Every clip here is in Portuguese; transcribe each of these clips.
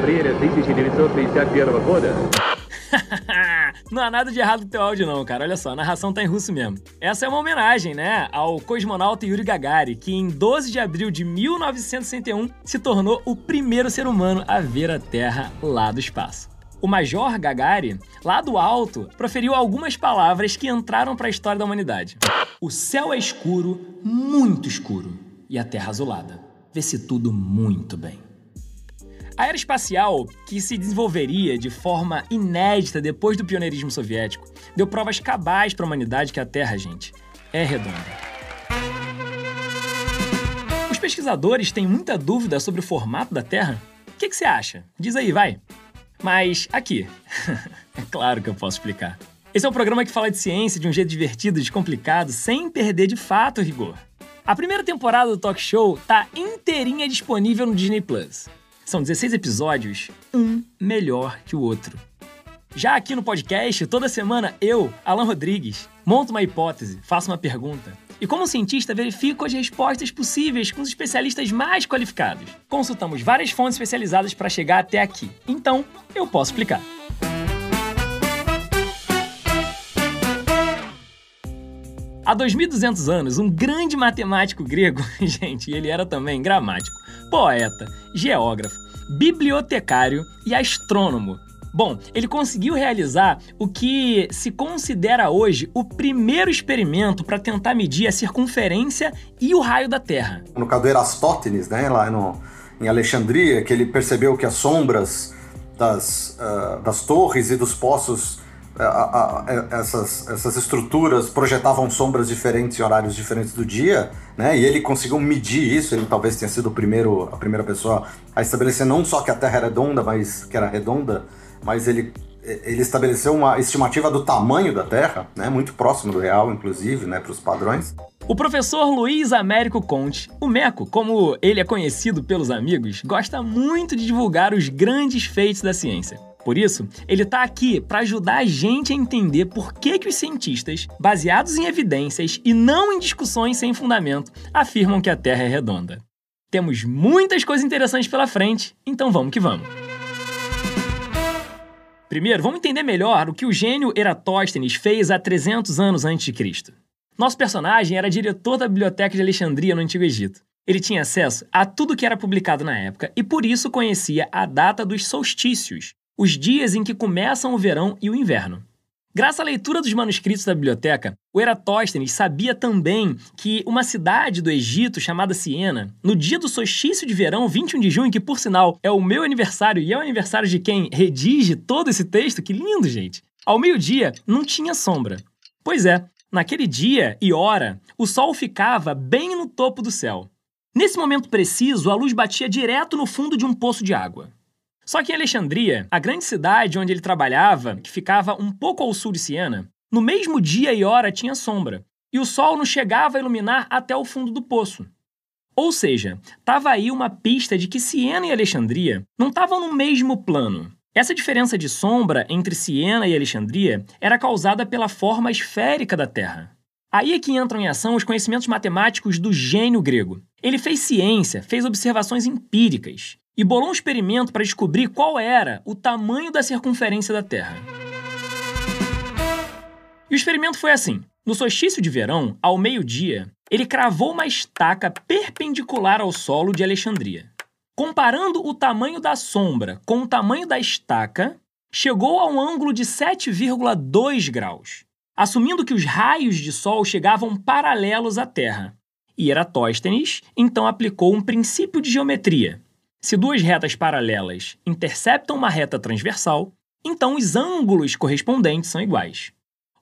апреля 1951 года não há nada de errado no teu áudio, não, cara. Olha só, a narração tá em russo mesmo. Essa é uma homenagem, né, ao cosmonauta Yuri Gagarin, que em 12 de abril de 1961 se tornou o primeiro ser humano a ver a Terra lá do espaço. O Major Gagarin, lá do alto, proferiu algumas palavras que entraram para a história da humanidade. O céu é escuro, muito escuro, e a Terra azulada. Vê-se tudo muito bem. A era espacial, que se desenvolveria de forma inédita depois do pioneirismo soviético, deu provas cabais para a humanidade que a Terra, gente, é redonda. Os pesquisadores têm muita dúvida sobre o formato da Terra. O que, que você acha? Diz aí, vai. Mas aqui, é claro que eu posso explicar. Esse é um programa que fala de ciência de um jeito divertido e descomplicado, sem perder de fato o rigor. A primeira temporada do talk show tá inteirinha disponível no Disney Plus. São 16 episódios, um melhor que o outro. Já aqui no podcast, toda semana eu, Alan Rodrigues, monto uma hipótese, faço uma pergunta. E como cientista, verifico as respostas possíveis com os especialistas mais qualificados. Consultamos várias fontes especializadas para chegar até aqui. Então, eu posso explicar. Há 2.200 anos, um grande matemático grego, gente, ele era também gramático, poeta, geógrafo, bibliotecário e astrônomo. Bom, ele conseguiu realizar o que se considera hoje o primeiro experimento para tentar medir a circunferência e o raio da Terra. No caso do Erastótenes, né, lá no, em Alexandria, que ele percebeu que as sombras das, uh, das torres e dos poços a, a, essas, essas estruturas projetavam sombras diferentes em horários diferentes do dia, né? E ele conseguiu medir isso. Ele talvez tenha sido o primeiro, a primeira pessoa a estabelecer não só que a Terra era redonda, mas que era redonda, mas ele ele estabeleceu uma estimativa do tamanho da Terra, né, muito próximo do real, inclusive, né, para os padrões. O professor Luiz Américo Conte, o Meco, como ele é conhecido pelos amigos, gosta muito de divulgar os grandes feitos da ciência. Por isso, ele está aqui para ajudar a gente a entender por que, que os cientistas, baseados em evidências e não em discussões sem fundamento, afirmam que a Terra é redonda. Temos muitas coisas interessantes pela frente, então vamos que vamos. Primeiro, vamos entender melhor o que o gênio Eratóstenes fez há 300 anos antes de Cristo. Nosso personagem era diretor da Biblioteca de Alexandria no Antigo Egito. Ele tinha acesso a tudo que era publicado na época e por isso conhecia a data dos solstícios, os dias em que começam o verão e o inverno. Graças à leitura dos manuscritos da biblioteca, o Eratóstenes sabia também que uma cidade do Egito chamada Siena, no dia do solstício de verão, 21 de junho, que por sinal é o meu aniversário e é o aniversário de quem redige todo esse texto, que lindo, gente! Ao meio-dia não tinha sombra. Pois é, naquele dia e hora, o sol ficava bem no topo do céu. Nesse momento preciso, a luz batia direto no fundo de um poço de água. Só que em Alexandria, a grande cidade onde ele trabalhava, que ficava um pouco ao sul de Siena, no mesmo dia e hora tinha sombra, e o sol não chegava a iluminar até o fundo do poço. Ou seja, estava aí uma pista de que Siena e Alexandria não estavam no mesmo plano. Essa diferença de sombra entre Siena e Alexandria era causada pela forma esférica da Terra. Aí é que entram em ação os conhecimentos matemáticos do gênio grego. Ele fez ciência, fez observações empíricas e bolou um experimento para descobrir qual era o tamanho da circunferência da Terra. E o experimento foi assim: no solstício de verão, ao meio-dia, ele cravou uma estaca perpendicular ao solo de Alexandria. Comparando o tamanho da sombra com o tamanho da estaca, chegou a um ângulo de 7,2 graus, assumindo que os raios de sol chegavam paralelos à Terra. E Eratóstenes então aplicou um princípio de geometria, se duas retas paralelas interceptam uma reta transversal, então os ângulos correspondentes são iguais.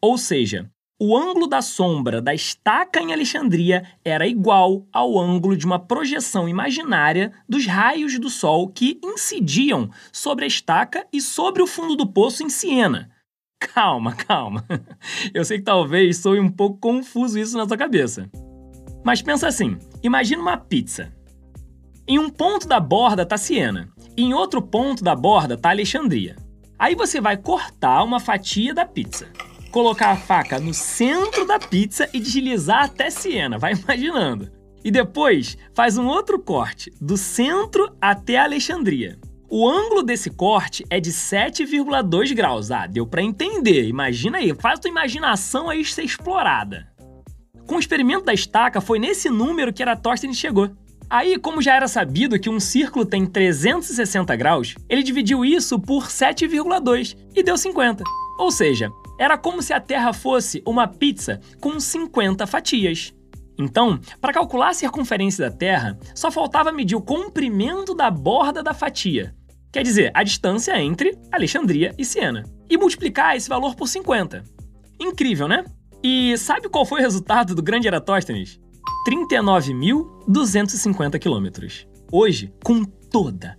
Ou seja, o ângulo da sombra da estaca em Alexandria era igual ao ângulo de uma projeção imaginária dos raios do Sol que incidiam sobre a estaca e sobre o fundo do poço em Siena. Calma, calma. Eu sei que talvez soe um pouco confuso isso na sua cabeça. Mas pensa assim: imagina uma pizza. Em um ponto da borda está Siena, e em outro ponto da borda está Alexandria. Aí você vai cortar uma fatia da pizza, colocar a faca no centro da pizza e deslizar até Siena, vai imaginando. E depois faz um outro corte, do centro até Alexandria. O ângulo desse corte é de 7,2 graus. Ah, deu para entender. Imagina aí, faz tua imaginação aí ser explorada. Com o experimento da estaca, foi nesse número que Eratóstenes chegou. Aí, como já era sabido que um círculo tem 360 graus, ele dividiu isso por 7,2 e deu 50. Ou seja, era como se a Terra fosse uma pizza com 50 fatias. Então, para calcular a circunferência da Terra, só faltava medir o comprimento da borda da fatia, quer dizer, a distância entre Alexandria e Siena, e multiplicar esse valor por 50. Incrível, né? E sabe qual foi o resultado do grande Eratóstenes? 39.250 quilômetros. Hoje, com toda,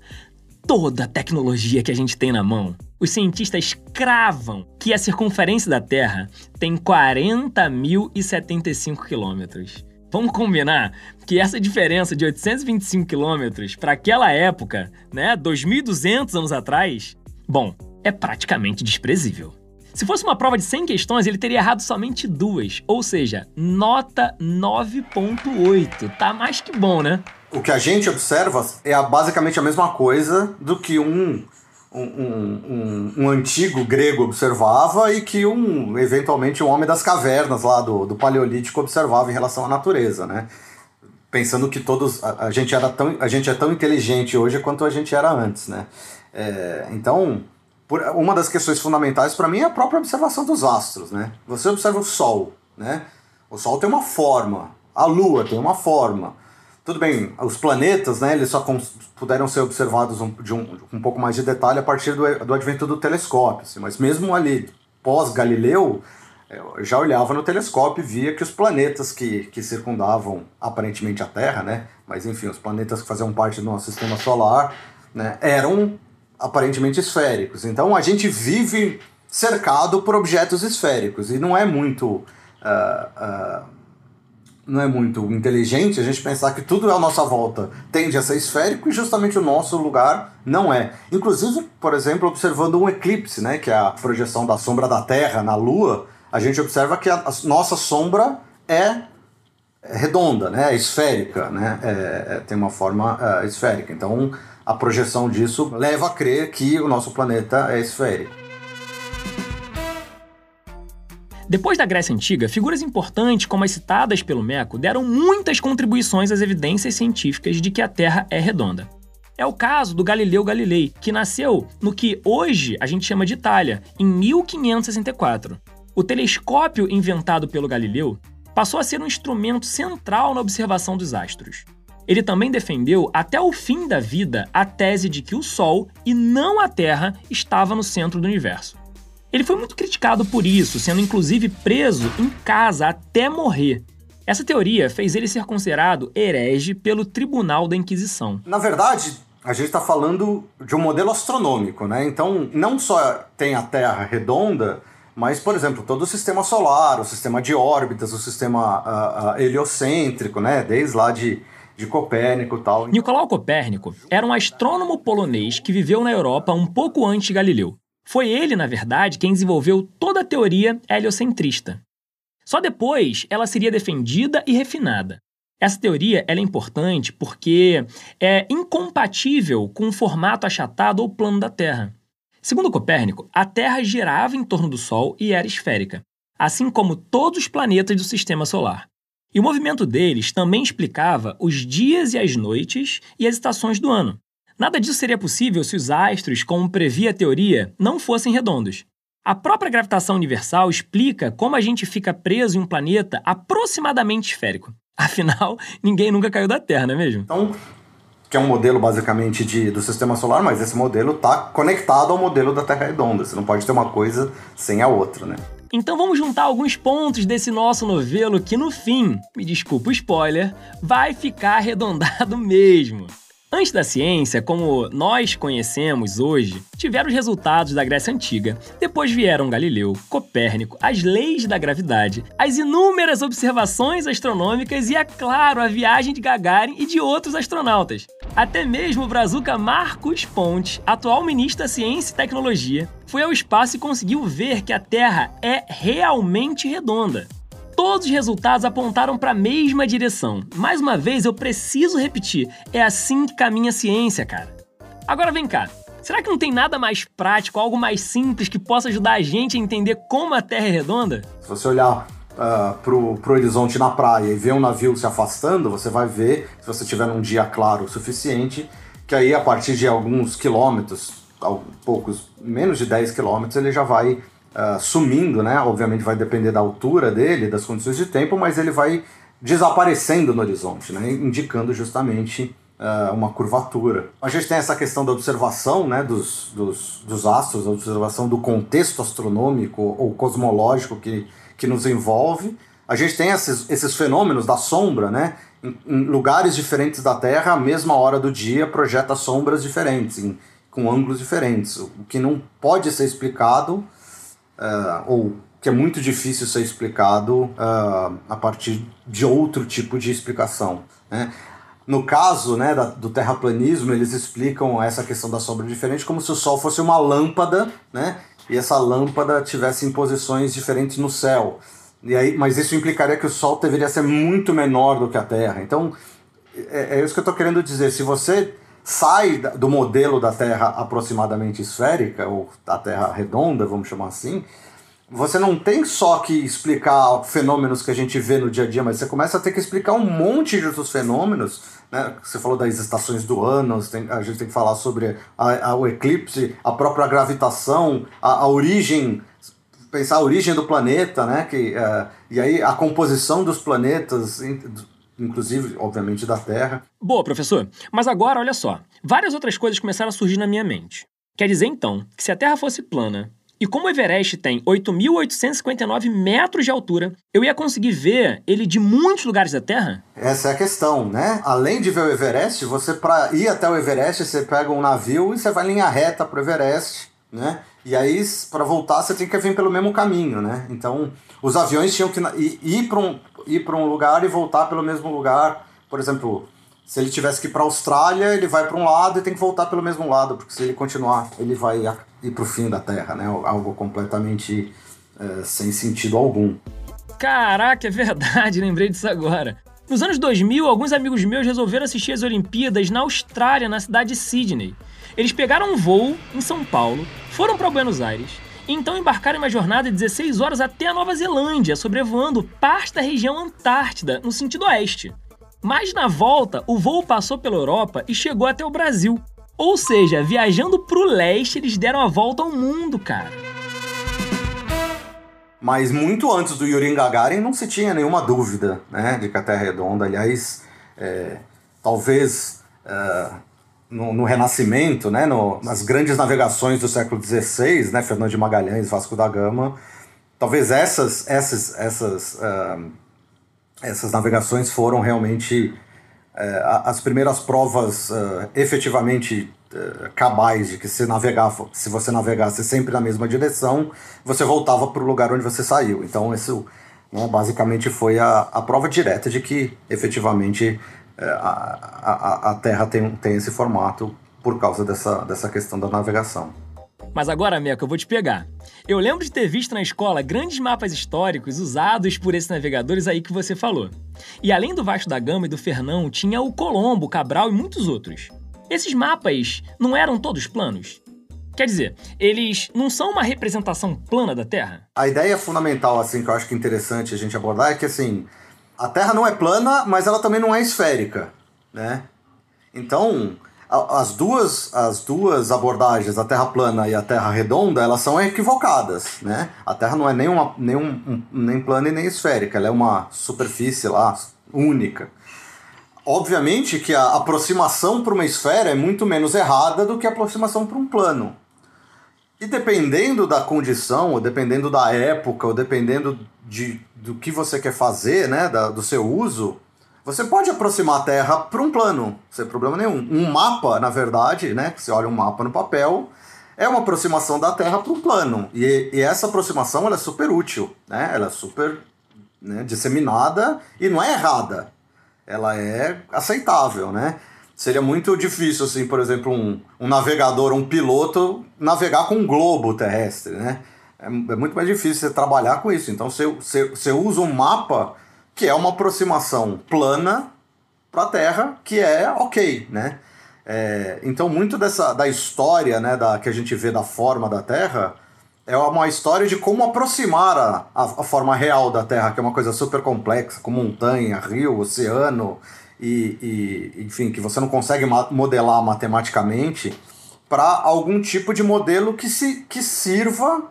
toda a tecnologia que a gente tem na mão, os cientistas cravam que a circunferência da Terra tem 40.075 quilômetros. Vamos combinar que essa diferença de 825 quilômetros para aquela época, né, 2.200 anos atrás, bom, é praticamente desprezível. Se fosse uma prova de 100 questões, ele teria errado somente duas, ou seja, nota 9.8. Tá mais que bom, né? O que a gente observa é basicamente a mesma coisa do que um um, um, um, antigo grego observava e que um eventualmente um homem das cavernas lá do, do paleolítico observava em relação à natureza, né? Pensando que todos a, a gente era tão a gente é tão inteligente hoje quanto a gente era antes, né? É, então por, uma das questões fundamentais para mim é a própria observação dos astros, né? Você observa o Sol, né? O Sol tem uma forma, a Lua tem uma forma. Tudo bem, os planetas, né, eles só puderam ser observados um, de um, um pouco mais de detalhe a partir do, do advento do telescópio. Assim, mas mesmo ali, pós-Galileu, eu já olhava no telescópio e via que os planetas que, que circundavam aparentemente a Terra, né, mas enfim, os planetas que faziam parte do nosso sistema solar, né, eram aparentemente esféricos. Então a gente vive cercado por objetos esféricos e não é muito. Uh, uh, não é muito inteligente a gente pensar que tudo à nossa volta tende a ser esférico e justamente o nosso lugar não é. Inclusive, por exemplo, observando um eclipse, né, que é a projeção da sombra da Terra na Lua, a gente observa que a, nossa sombra é redonda, né, é esférica, né, é, é, tem uma forma é, esférica. Então, a projeção disso leva a crer que o nosso planeta é esférico. Depois da Grécia Antiga, figuras importantes como as citadas pelo Meco deram muitas contribuições às evidências científicas de que a Terra é redonda. É o caso do Galileu Galilei, que nasceu no que hoje a gente chama de Itália, em 1564. O telescópio inventado pelo Galileu passou a ser um instrumento central na observação dos astros. Ele também defendeu, até o fim da vida, a tese de que o Sol e não a Terra estava no centro do universo. Ele foi muito criticado por isso, sendo inclusive preso em casa até morrer. Essa teoria fez ele ser considerado herege pelo Tribunal da Inquisição. Na verdade, a gente está falando de um modelo astronômico, né? Então, não só tem a Terra redonda, mas, por exemplo, todo o sistema solar, o sistema de órbitas, o sistema uh, uh, heliocêntrico, né? Desde lá de, de Copérnico e tal. Nicolau Copérnico era um astrônomo polonês que viveu na Europa um pouco antes de Galileu. Foi ele, na verdade, quem desenvolveu toda a teoria heliocentrista. Só depois ela seria defendida e refinada. Essa teoria é importante porque é incompatível com o formato achatado ou plano da Terra. Segundo Copérnico, a Terra girava em torno do Sol e era esférica, assim como todos os planetas do sistema solar. E o movimento deles também explicava os dias e as noites e as estações do ano. Nada disso seria possível se os astros, como previa a teoria, não fossem redondos. A própria gravitação universal explica como a gente fica preso em um planeta aproximadamente esférico. Afinal, ninguém nunca caiu da Terra, não é mesmo? Então, que é um modelo basicamente de, do sistema solar, mas esse modelo está conectado ao modelo da Terra redonda. Você não pode ter uma coisa sem a outra, né? Então vamos juntar alguns pontos desse nosso novelo que no fim, me desculpa o spoiler, vai ficar arredondado mesmo. Antes da ciência, como nós conhecemos hoje, tiveram os resultados da Grécia Antiga. Depois vieram Galileu, Copérnico, as leis da gravidade, as inúmeras observações astronômicas e, é claro, a viagem de Gagarin e de outros astronautas. Até mesmo o brazuca Marcos Pontes, atual ministro da Ciência e Tecnologia, foi ao espaço e conseguiu ver que a Terra é realmente redonda todos os resultados apontaram para a mesma direção. Mais uma vez, eu preciso repetir: é assim que caminha a ciência, cara. Agora vem cá. Será que não tem nada mais prático, algo mais simples que possa ajudar a gente a entender como a Terra é redonda? Se você olhar uh, pro, pro horizonte na praia e ver um navio se afastando, você vai ver, se você tiver num dia claro o suficiente, que aí a partir de alguns quilômetros, poucos, menos de 10 quilômetros, ele já vai uh, sumindo, né? Obviamente vai depender da altura dele, das condições de tempo, mas ele vai desaparecendo no horizonte, né? Indicando justamente uh, uma curvatura. A gente tem essa questão da observação né, dos, dos, dos astros, a observação do contexto astronômico ou cosmológico que, que nos envolve. A gente tem esses, esses fenômenos da sombra, né? Em, em lugares diferentes da Terra, a mesma hora do dia projeta sombras diferentes, em, com ângulos diferentes. O que não pode ser explicado, uh, ou que é muito difícil ser explicado uh, a partir de outro tipo de explicação. Né? No caso né, da, do terraplanismo, eles explicam essa questão da sombra diferente como se o Sol fosse uma lâmpada, né? E essa lâmpada tivesse em posições diferentes no céu. E aí, mas isso implicaria que o Sol deveria ser muito menor do que a Terra. Então, é, é isso que eu estou querendo dizer. Se você sai do modelo da Terra aproximadamente esférica, ou da Terra redonda, vamos chamar assim, você não tem só que explicar fenômenos que a gente vê no dia a dia, mas você começa a ter que explicar um monte de outros fenômenos. Né? Você falou das estações do ano, tem, a gente tem que falar sobre a, a, o eclipse, a própria gravitação, a, a, origem, pensar a origem do planeta, né? Que, uh, e aí a composição dos planetas, inclusive, obviamente, da Terra. Boa, professor. Mas agora, olha só, várias outras coisas começaram a surgir na minha mente. Quer dizer, então, que se a Terra fosse plana e como o Everest tem 8.859 metros de altura, eu ia conseguir ver ele de muitos lugares da Terra? Essa é a questão, né? Além de ver o Everest, você para ir até o Everest, você pega um navio e você vai em linha reta para o Everest, né? E aí, para voltar, você tem que vir pelo mesmo caminho, né? Então, os aviões tinham que ir para um, ir um lugar e voltar pelo mesmo lugar. Por exemplo, se ele tivesse que ir para a Austrália, ele vai para um lado e tem que voltar pelo mesmo lado, porque se ele continuar, ele vai ir para o fim da Terra, né? Algo completamente é, sem sentido algum. Caraca, é verdade, lembrei disso agora. Nos anos 2000, alguns amigos meus resolveram assistir as Olimpíadas na Austrália, na cidade de Sydney. Eles pegaram um voo em São Paulo, foram para Buenos Aires então embarcaram em uma jornada de 16 horas até a Nova Zelândia, sobrevoando parte da região Antártida, no sentido oeste. Mas na volta, o voo passou pela Europa e chegou até o Brasil. Ou seja, viajando pro leste, eles deram a volta ao mundo, cara. Mas muito antes do Yuri Gagarin não se tinha nenhuma dúvida né, de que a Terra é redonda. Aliás, é, talvez é, no, no, Renascimento, né, no, nas grandes navegações do século XVI, né, Fernando de Magalhães, Vasco da Gama, talvez essas, essas, essas uh, essas navegações foram realmente é, as primeiras provas uh, efetivamente uh, cabais de que se navegava, se você navegasse sempre na mesma direção, você voltava para o lugar onde você saiu. Então isso né, basicamente foi a, a prova direta de que efetivamente uh, a, a, a Terra tem, tem esse formato por causa dessa, dessa questão da navegação. Mas agora, Meco, eu vou te pegar. Eu lembro de ter visto na escola grandes mapas históricos usados por esses navegadores aí que você falou. E além do Vasco da Gama e do Fernão, tinha o Colombo, Cabral e muitos outros. Esses mapas não eram todos planos? Quer dizer, eles não são uma representação plana da Terra? A ideia fundamental, assim, que eu acho que é interessante a gente abordar é que, assim, a Terra não é plana, mas ela também não é esférica, né? Então, as duas, as duas abordagens, a Terra plana e a Terra redonda, elas são equivocadas, né? A Terra não é nem, uma, nem, um, nem plana e nem esférica, ela é uma superfície lá única. Obviamente que a aproximação para uma esfera é muito menos errada do que a aproximação para um plano. E dependendo da condição, ou dependendo da época, ou dependendo de, do que você quer fazer, né, da, do seu uso, você pode aproximar a Terra para um plano, sem problema nenhum. Um mapa, na verdade, né? Você olha um mapa no papel, é uma aproximação da Terra para um plano. E, e, essa aproximação ela é super útil, né? Ela é super né, disseminada e não é errada. Ela é aceitável, né? Seria muito difícil, assim, por exemplo, um, um navegador, um piloto, navegar com um globo terrestre, né? É, é muito mais difícil você trabalhar com isso. Então, você, você, você usa um mapa que é uma aproximação plana para a Terra, que é ok, né? É, então, muito dessa da história né, da, que a gente vê da forma da Terra é uma história de como aproximar a, a, a, forma real da Terra, que é uma coisa super complexa, com montanha, rio, oceano, e, e enfim, que você não consegue modelar matematicamente, para algum tipo de modelo que, se, que sirva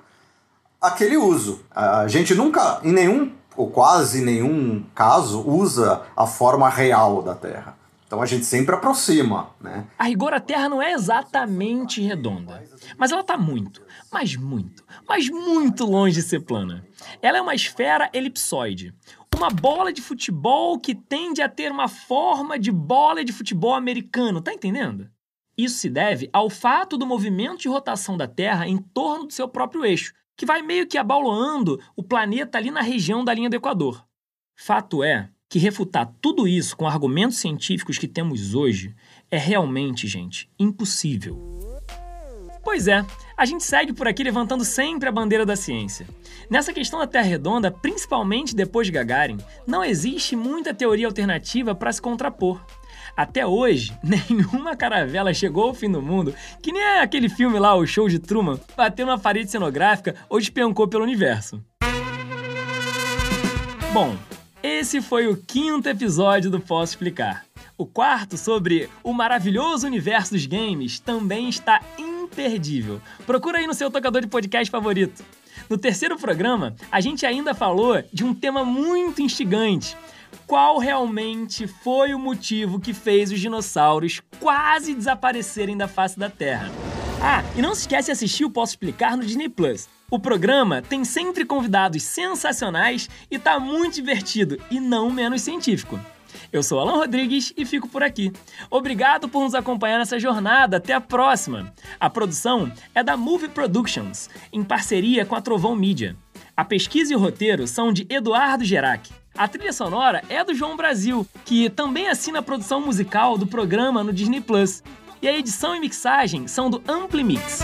aquele uso. A gente nunca, em nenhum, ou quase nenhum caso, usa a forma real da Terra. Então a gente sempre aproxima, né? A rigor a Terra não é exatamente redonda, mas ela está muito, mas muito, mas muito longe de ser plana. Ela é uma esfera elipsoide, uma bola de futebol que tende a ter uma forma de bola de futebol americano, tá entendendo? Isso se deve ao fato do movimento de rotação da Terra em torno do seu próprio eixo, que vai meio que abaloando o planeta ali na região da linha do Equador. Fato é que refutar tudo isso com argumentos científicos que temos hoje é realmente, gente, impossível. Pois é, a gente segue por aqui levantando sempre a bandeira da ciência. Nessa questão da Terra redonda, principalmente depois de Gagarin, não existe muita teoria alternativa para se contrapor. Até hoje, nenhuma caravela chegou ao fim do mundo, que nem aquele filme lá, o Show de Truman, bateu na parede cenográfica ou despencou pelo universo. Bom, esse foi o quinto episódio do Posso Explicar. O quarto, sobre o maravilhoso universo dos games, também está imperdível. Procura aí no seu tocador de podcast favorito. No terceiro programa, a gente ainda falou de um tema muito instigante. Qual realmente foi o motivo que fez os dinossauros quase desaparecerem da face da Terra? Ah, e não se esquece de assistir o Posso Explicar no Disney Plus. O programa tem sempre convidados sensacionais e tá muito divertido e não menos científico. Eu sou Alan Rodrigues e fico por aqui. Obrigado por nos acompanhar nessa jornada. Até a próxima. A produção é da Movie Productions, em parceria com a Trovão Media. A pesquisa e o roteiro são de Eduardo Gerac. A trilha sonora é do João Brasil, que também assina a produção musical do programa no Disney Plus. E a edição e mixagem são do Ampli Mix.